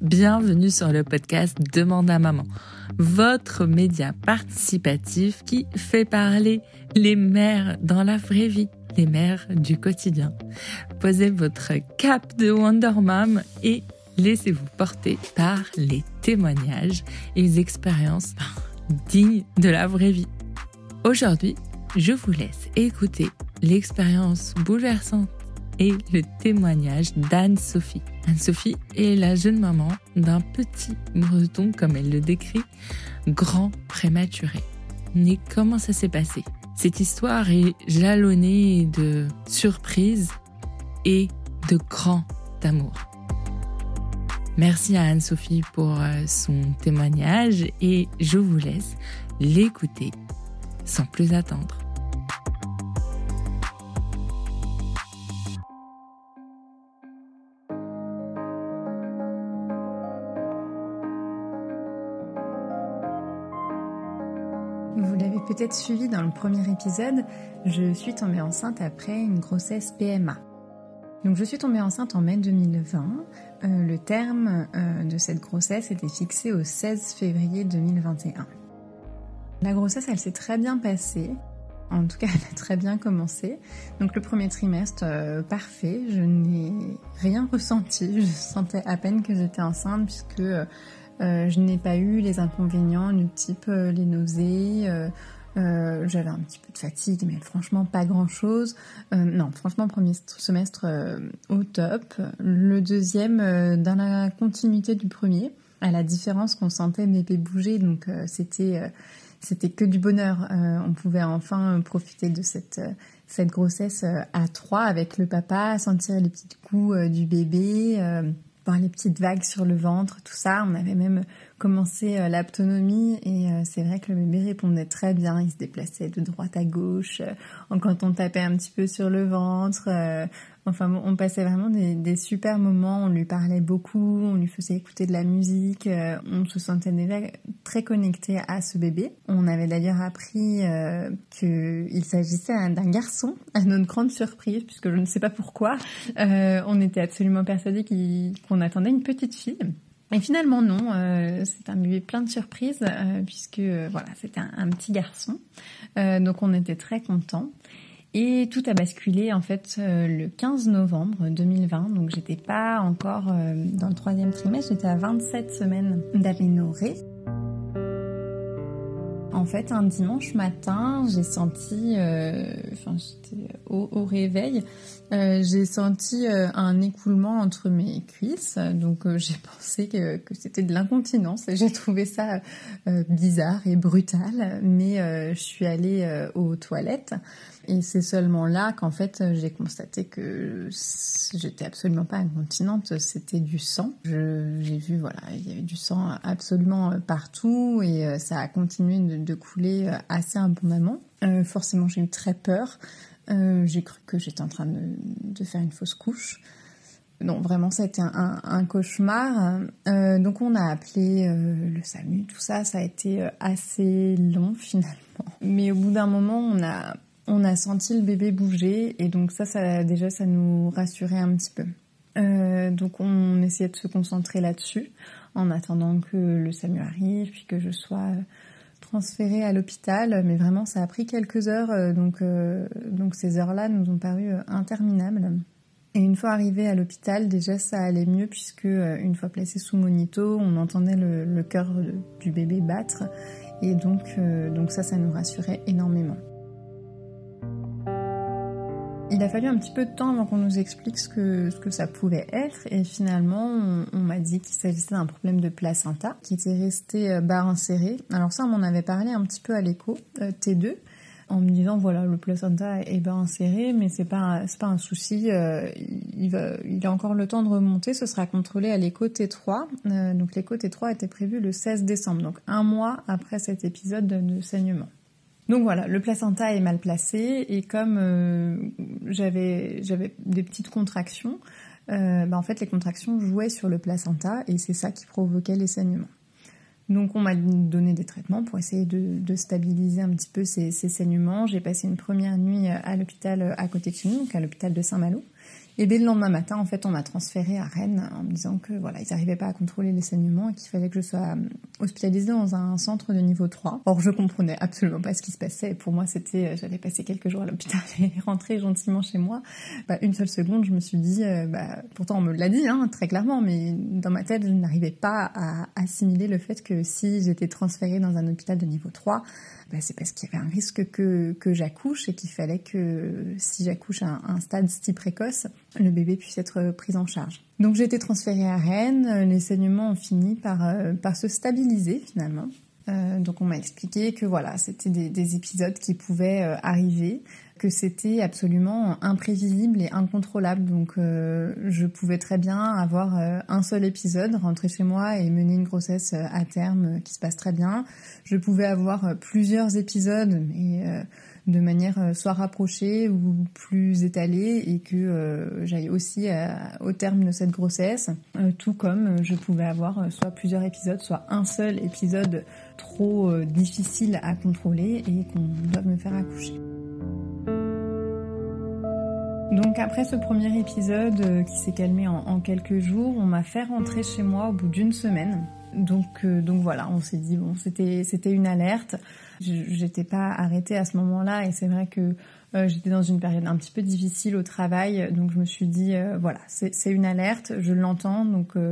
Bienvenue sur le podcast Demande à maman, votre média participatif qui fait parler les mères dans la vraie vie, les mères du quotidien. Posez votre cap de Wonder Mom et laissez-vous porter par les témoignages et les expériences dignes de la vraie vie. Aujourd'hui, je vous laisse écouter l'expérience bouleversante et le témoignage d'Anne-Sophie. Anne-Sophie est la jeune maman d'un petit breton, comme elle le décrit, grand prématuré. Mais comment ça s'est passé? Cette histoire est jalonnée de surprises et de grand amour. Merci à Anne-Sophie pour euh, son témoignage et je vous laisse l'écouter sans plus attendre. Peut-être suivi dans le premier épisode, je suis tombée enceinte après une grossesse PMA. Donc je suis tombée enceinte en mai 2020. Euh, le terme euh, de cette grossesse était fixé au 16 février 2021. La grossesse, elle s'est très bien passée. En tout cas, elle a très bien commencé. Donc le premier trimestre, euh, parfait. Je n'ai rien ressenti. Je sentais à peine que j'étais enceinte puisque je n'ai pas eu les inconvénients du type les nausées. Euh, j'avais un petit peu de fatigue, mais franchement pas grand chose. non, franchement premier semestre au top. Le deuxième dans la continuité du premier, à la différence qu'on sentait bébé bouger, donc c'était c'était que du bonheur. on pouvait enfin profiter de cette cette grossesse à trois avec le papa, sentir les petits coups du bébé voir les petites vagues sur le ventre, tout ça. On avait même commencé euh, l'autonomie et euh, c'est vrai que le bébé répondait très bien. Il se déplaçait de droite à gauche. Euh, quand on tapait un petit peu sur le ventre, Enfin, on passait vraiment des, super moments. On lui parlait beaucoup, on lui faisait écouter de la musique. On se sentait déjà très connecté à ce bébé. On avait d'ailleurs appris qu'il s'agissait d'un garçon, à notre grande surprise, puisque je ne sais pas pourquoi. On était absolument persuadés qu'on attendait une petite fille. Et finalement non, c'est un bébé plein de surprises puisque voilà c'était un, petit garçon, donc on était très contents. Et tout a basculé en fait euh, le 15 novembre 2020, donc j'étais pas encore euh, dans le troisième trimestre, j'étais à 27 semaines d'aménorrhée. En fait, un dimanche matin, j'ai senti, euh, enfin j'étais au, réveil, j'ai senti un écoulement entre mes cuisses, donc j'ai pensé que, que c'était de l'incontinence et j'ai trouvé ça bizarre et brutal, mais je suis allée aux toilettes. Et c'est seulement là qu'en fait j'ai constaté que j'étais absolument pas incontinente, c'était du sang. J'ai vu voilà, il y avait du sang absolument partout et euh, ça a continué de, couler euh, assez abondamment. Euh, forcément j'ai eu très peur. j'ai cru que j'étais en train de, faire une fausse couche. Non, vraiment, ça a été un cauchemar. donc, on a appelé le SAMU, tout ça. Ça a été assez long finalement. Mais au bout d'un moment, on a on a senti le bébé bouger et donc ça, ça déjà, ça nous rassurait un petit peu. Euh, donc on essayait de se concentrer là-dessus en attendant que le SAMU arrive puis que je sois transférée à l'hôpital. Mais vraiment, ça a pris quelques heures, euh, donc, euh, donc ces heures-là nous ont paru interminables. Et une fois arrivé à l'hôpital, déjà ça allait mieux puisque une fois placé sous monito, on entendait le, cœur du bébé battre et donc ça, ça nous rassurait énormément. Il a fallu un petit peu de temps avant qu'on nous explique ce que, ça pouvait être et finalement on, m'a dit qu'il s'agissait d'un problème de placenta qui était resté euh, bas inséré. Alors ça on m'en avait parlé un petit peu à l'écho, euh, T2, en me disant voilà le placenta est bas inséré mais c'est pas pas un souci, euh, il a encore le temps de remonter, ce sera contrôlé à l'écho T3. donc l'écho T3 était prévu le 16 décembre, donc un mois après cet épisode de saignement. Donc voilà, le placenta est mal placé et comme euh, j'avais des petites contractions, euh, bah en fait les contractions jouaient sur le placenta et c'est ça qui provoquait les saignements. Donc on m'a donné des traitements pour essayer de, stabiliser un petit peu ces, ces saignements. J'ai passé une première nuit à l'hôpital à côté de chez nous, donc à l'hôpital de Saint-Malo. Et dès le lendemain matin, en fait, on m'a transféré à Rennes en me disant que voilà, ils n'arrivaient pas à contrôler les saignements et qu'il fallait que je sois euh, hospitalisée dans un centre de niveau 3. Or, je comprenais absolument pas ce qui se passait. Pour moi, c'était, euh, j'allais passer quelques jours à l'hôpital et rentrer gentiment chez moi. Bah, une seule seconde, je me suis dit, euh, bah, pourtant on me l'a dit, hein, très clairement, mais dans ma tête, je n'arrivais pas à assimiler le fait que si j'étais transférée dans un hôpital de niveau 3, bah, c'est parce qu'il y avait un risque que, que j'accouche et qu'il fallait que si j'accouche à un, stade si précoce, le bébé puisse être pris en charge. Donc j'ai été transférée à Rennes, les saignements ont fini par, euh, se stabiliser finalement. Euh, donc on m'a expliqué que voilà, c'était des, des, épisodes qui pouvaient euh, arriver, que c'était absolument imprévisible et incontrôlable. Donc euh, je pouvais très bien avoir euh, un seul épisode, rentrer chez moi et mener une grossesse euh, à terme qui se passe très bien. Je pouvais avoir plusieurs épisodes, mais de manière soit rapprochée ou plus étalée et que j'aille aussi au terme de cette grossesse, tout comme je pouvais avoir soit plusieurs épisodes, soit un seul épisode trop difficile à contrôler et qu'on doit me faire accoucher. Donc après ce premier épisode euh, qui s'est calmé en, quelques jours, on m'a fait rentrer chez moi au bout d'une semaine. Donc euh, voilà, on s'est dit bon, c'était une alerte. J'étais pas arrêtée à ce moment-là et c'est vrai que euh, j'étais dans une période un petit peu difficile au travail, donc je me suis dit voilà, c'est une alerte, je l'entends, donc bah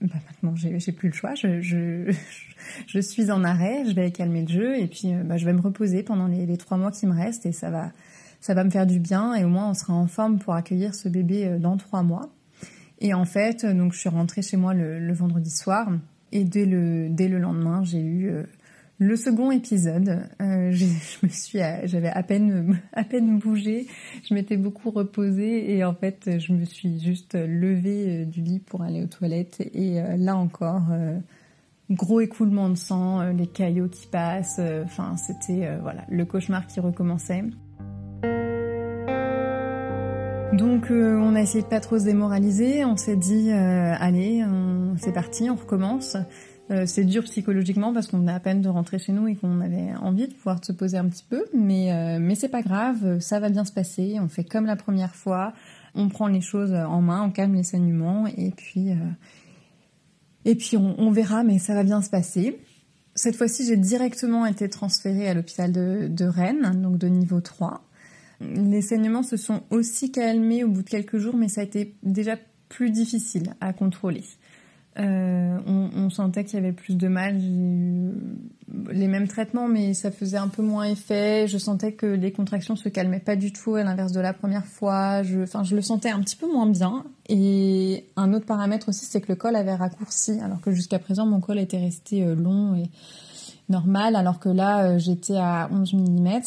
maintenant j'ai plus le choix, je, je, suis en arrêt, je vais calmer le jeu et puis bah, je vais me reposer pendant les, trois mois qui me restent et ça va ça va me faire du bien et au moins on sera en forme pour accueillir ce bébé euh, dans trois mois. Et en fait, euh, donc je suis rentrée chez moi le, vendredi soir et dès le dès le lendemain, j'ai eu euh, le second épisode. me suis, j'avais à peine à peine bougé, je m'étais beaucoup reposée et en fait, je me suis juste levée du lit pour aller aux toilettes et là encore. Gros écoulement de sang, les caillots qui passent, enfin c'était voilà le cauchemar qui recommençait. Donc euh, on a essayé de pas trop se démoraliser, on s'est dit euh, allez, c'est parti, on recommence. Euh, c'est dur psychologiquement parce qu'on a à peine de rentrer chez nous et qu'on avait envie de pouvoir se poser un petit peu, mais mais c'est pas grave, ça va bien se passer. On fait comme la première fois, on prend les choses en main, on calme les saignements et puis et puis on, on, verra, mais ça va bien se passer. Cette fois-ci, j'ai directement été transférée à l'hôpital de, de Rennes, donc de niveau 3. Les saignements se sont aussi calmés au bout de quelques jours, mais ça a été déjà plus difficile à contrôler. Euh, on, sentait qu'il y avait plus de mal. J'ai eu les mêmes traitements, mais ça faisait un peu moins effet. Je sentais que les contractions se calmaient pas du tout, à l'inverse de la première fois. Je, enfin, je le sentais un petit peu moins bien. Et un autre paramètre aussi, c'est que le col avait raccourci, alors que jusqu'à présent, mon col était resté euh, long et normal, alors que là, euh, j'étais à 11 mm.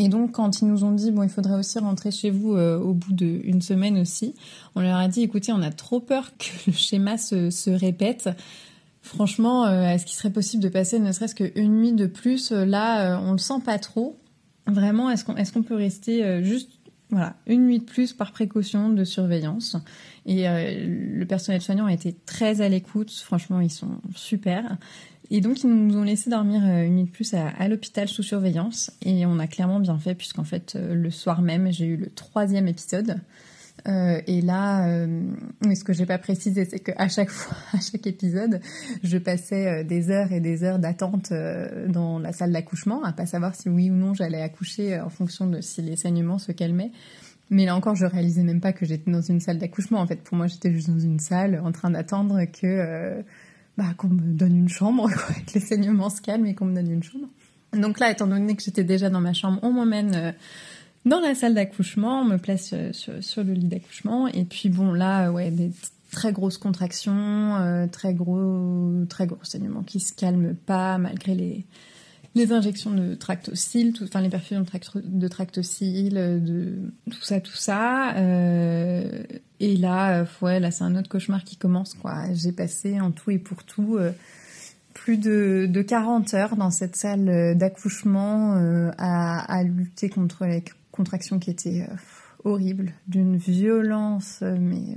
Et donc, quand ils nous ont dit, bon, il faudrait aussi rentrer chez vous euh, au bout d'une semaine aussi, on leur a dit, écoutez, on a trop peur que le schéma se, se répète. Franchement, euh, est-ce qu'il serait possible de passer ne serait-ce qu'une nuit de plus? Là, euh, on le sent pas trop. Vraiment, est-ce qu'on est peut rester juste voilà, une nuit de plus par précaution de surveillance? Et le personnel soignant a été très à l'écoute. Franchement, ils sont super. Et donc, ils nous ont laissé dormir euh, une nuit de plus à, l'hôpital sous surveillance. Et on a clairement bien fait, puisqu'en fait, euh, le soir même, j'ai eu le troisième épisode. Euh, et là, euh, ce que j'ai pas précisé, c'est qu'à chaque fois, à chaque épisode, je passais des heures et des heures d'attente dans la salle d'accouchement, à pas savoir si oui ou non j'allais accoucher en fonction de si les saignements se calmaient. Mais là encore, je réalisais même pas que j'étais dans une salle d'accouchement. En fait, pour moi, j'étais juste dans une salle en train d'attendre que bah, qu'on me donne une chambre, quoi, que les saignements se calment et qu'on me donne une chambre. Donc là, étant donné que j'étais déjà dans ma chambre, on m'emmène euh, dans la salle d'accouchement, on me place euh, sur, le lit d'accouchement, et puis bon, là, ouais, des très grosses contractions, euh, très gros, très gros saignements qui se calment pas malgré les, injections de tractocyle, tout, enfin les perfusions de, tractocyle, de tout ça, tout ça. Euh, et là, euh, ouais, là c'est un autre cauchemar qui commence quoi. J'ai passé en tout et pour tout euh, plus de, de 40 heures dans cette salle d'accouchement à, lutter contre les contractions qui étaient horribles, d'une violence mais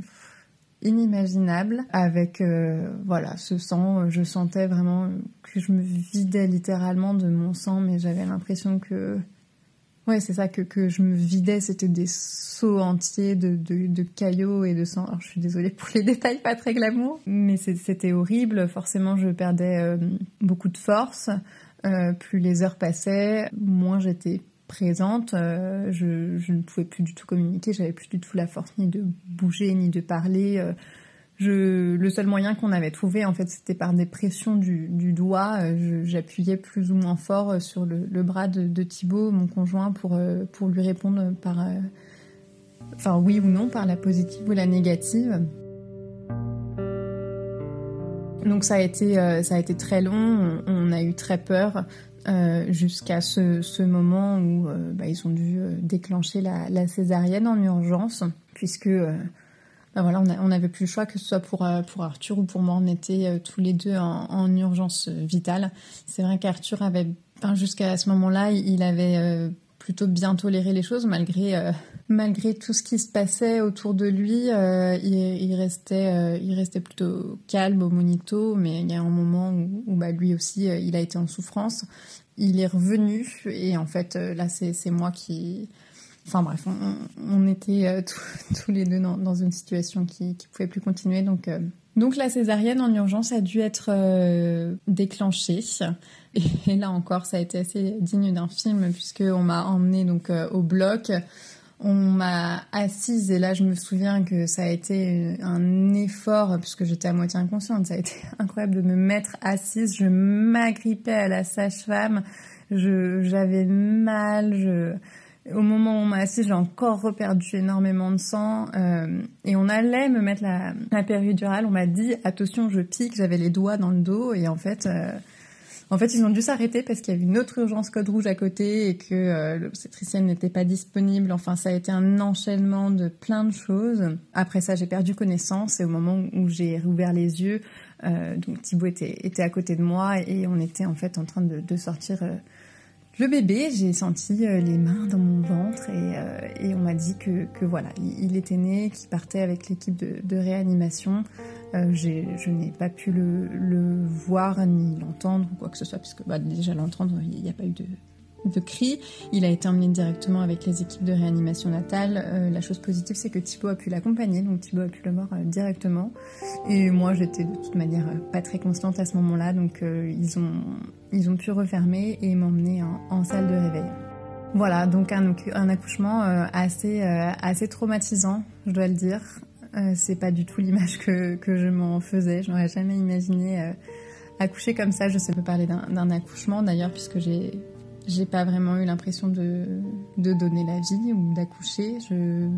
inimaginable avec euh, voilà ce sang je sentais vraiment que je me vidais littéralement de mon sang mais j'avais l'impression que c'est ça que, je me vidais c'était des seaux entiers de, caillots et de sang alors je suis désolée pour les détails pas très glamour mais c'était horrible forcément je perdais euh, beaucoup de force euh, plus les heures passaient moins j'étais présente. Euh, je, ne pouvais plus du tout communiquer, j'avais plus du tout la force ni de bouger ni de parler. Euh, le seul moyen qu'on avait trouvé, en fait, c'était par des pressions du, doigt. Euh, j'appuyais plus ou moins fort sur le, bras de, de, Thibaut, mon conjoint, pour, pour lui répondre par, enfin oui ou non, par la positive ou la négative. Donc ça a été, ça a été très long. On, a eu très peur. Euh, jusqu'à ce, ce, moment où euh, bah, ils ont dû euh, déclencher la, la, césarienne en urgence, puisque bah, voilà, on n'avait plus le choix que ce soit pour, pour Arthur ou pour moi, on était tous les deux en, en urgence vitale. C'est vrai qu'Arthur avait, enfin, jusqu'à ce moment-là, il avait plutôt bien toléré les choses malgré malgré tout ce qui se passait autour de lui, euh, il, restait, euh, il restait plutôt calme au monito, mais il y a un moment où, bah, lui aussi, euh, il a été en souffrance. Il est revenu et en fait, là, c'est moi qui... Enfin bref, on, était tous les deux dans, une situation qui, qui pouvait plus continuer. Donc, donc la césarienne en urgence a dû être déclenchée. Et, là encore, ça a été assez digne d'un film puisqu'on m'a emmené donc au bloc on m'a assise et là je me souviens que ça a été un effort puisque j'étais à moitié inconsciente. Ça a été incroyable de me mettre assise. Je m'agrippais à la sage-femme. J'avais mal. Je, au moment où on m'a assise, j'ai encore reperdu énormément de sang. Euh, et on allait me mettre la, la péridurale. On m'a dit attention, je pique. J'avais les doigts dans le dos et en fait. Euh, en fait, ils ont dû s'arrêter parce qu'il y avait une autre urgence code rouge à côté et que euh, l'obstétricienne n'était pas disponible. Enfin, ça a été un enchaînement de plein de choses. Après ça, j'ai perdu connaissance et au moment où j'ai rouvert les yeux, euh, donc Thibaut était, était à côté de moi et on était en fait en train de, de sortir euh, le bébé. J'ai senti euh, les mains dans mon ventre et, euh, on m'a dit que, voilà, il, était né, qu'il partait avec l'équipe de, réanimation. Euh, je n'ai pas pu le, le voir ni l'entendre ou quoi que ce soit, puisque bah, déjà l'entendre, il n'y a pas eu de, de cris. Il a été emmené directement avec les équipes de réanimation natale. Euh, la chose positive, c'est que Thibaut a pu l'accompagner, donc Thibaut a pu le voir euh, directement. Et moi, j'étais de toute manière euh, pas très constante à ce moment-là, donc ils, ont, ils ont pu refermer et m'emmener en, salle de réveil. Voilà, donc un, accouchement assez, assez traumatisant, je dois le dire. C'est pas du tout l'image que, que je m'en faisais. Je n'aurais jamais imaginé accoucher comme ça. Je sais pas parler d'un accouchement d'ailleurs, puisque j'ai j'ai pas vraiment eu l'impression de, de donner la vie ou d'accoucher. Je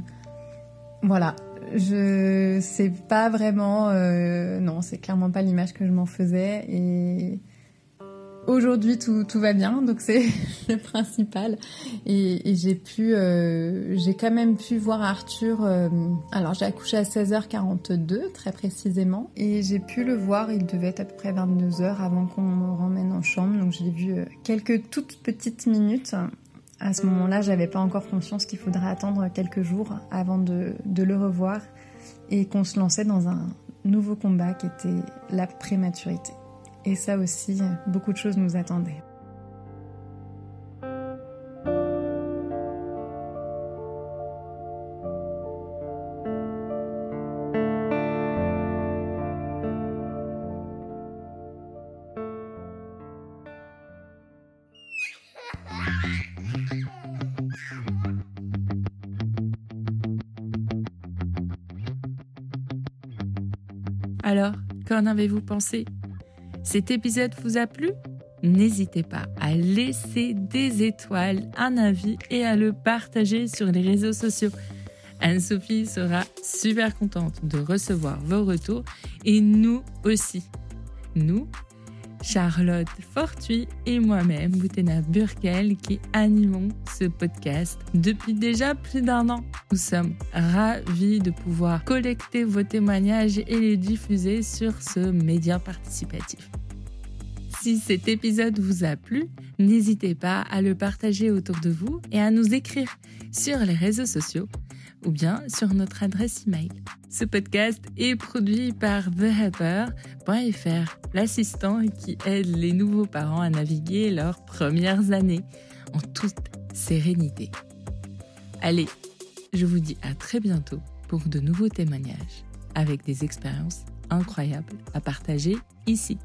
voilà, je sais pas vraiment. Euh, non, c'est clairement pas l'image que je m'en faisais et Aujourd'hui, tout, tout, va bien, donc c'est le principal. Et, j'ai pu, euh, j'ai quand même pu voir Arthur. Euh, alors, j'ai accouché à 16h42, très précisément, et j'ai pu le voir. Il devait être à peu près 22h avant qu'on me ramène en chambre. Donc, j'ai vu euh, quelques toutes petites minutes. À ce moment-là, j'avais pas encore conscience qu'il faudrait attendre quelques jours avant de, de le revoir et qu'on se lançait dans un nouveau combat qui était la prématurité. Et ça aussi, beaucoup de choses nous attendaient. Alors, qu'en avez-vous pensé? Cet épisode vous a plu? N'hésitez pas à laisser des étoiles, un avis et à le partager sur les réseaux sociaux. Anne-Sophie sera super contente de recevoir vos retours et nous aussi. Nous, Charlotte Fortuit et moi-même, Boutena Burkel, qui animons ce podcast depuis déjà plus d'un an. Nous sommes ravis de pouvoir collecter vos témoignages et les diffuser sur ce média participatif. Si cet épisode vous a plu, n'hésitez pas à le partager autour de vous et à nous écrire sur les réseaux sociaux. Ou bien sur notre adresse email. Ce podcast est produit par TheHelper.fr, l'assistant qui aide les nouveaux parents à naviguer leurs premières années en toute sérénité. Allez, je vous dis à très bientôt pour de nouveaux témoignages avec des expériences incroyables à partager ici.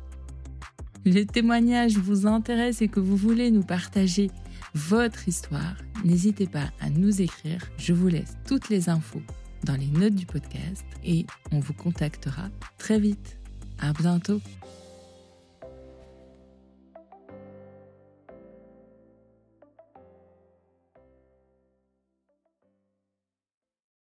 Le témoignage vous intéresse et que vous voulez nous partager votre histoire, n'hésitez pas à nous écrire. Je vous laisse toutes les infos dans les notes du podcast et on vous contactera très vite. À bientôt.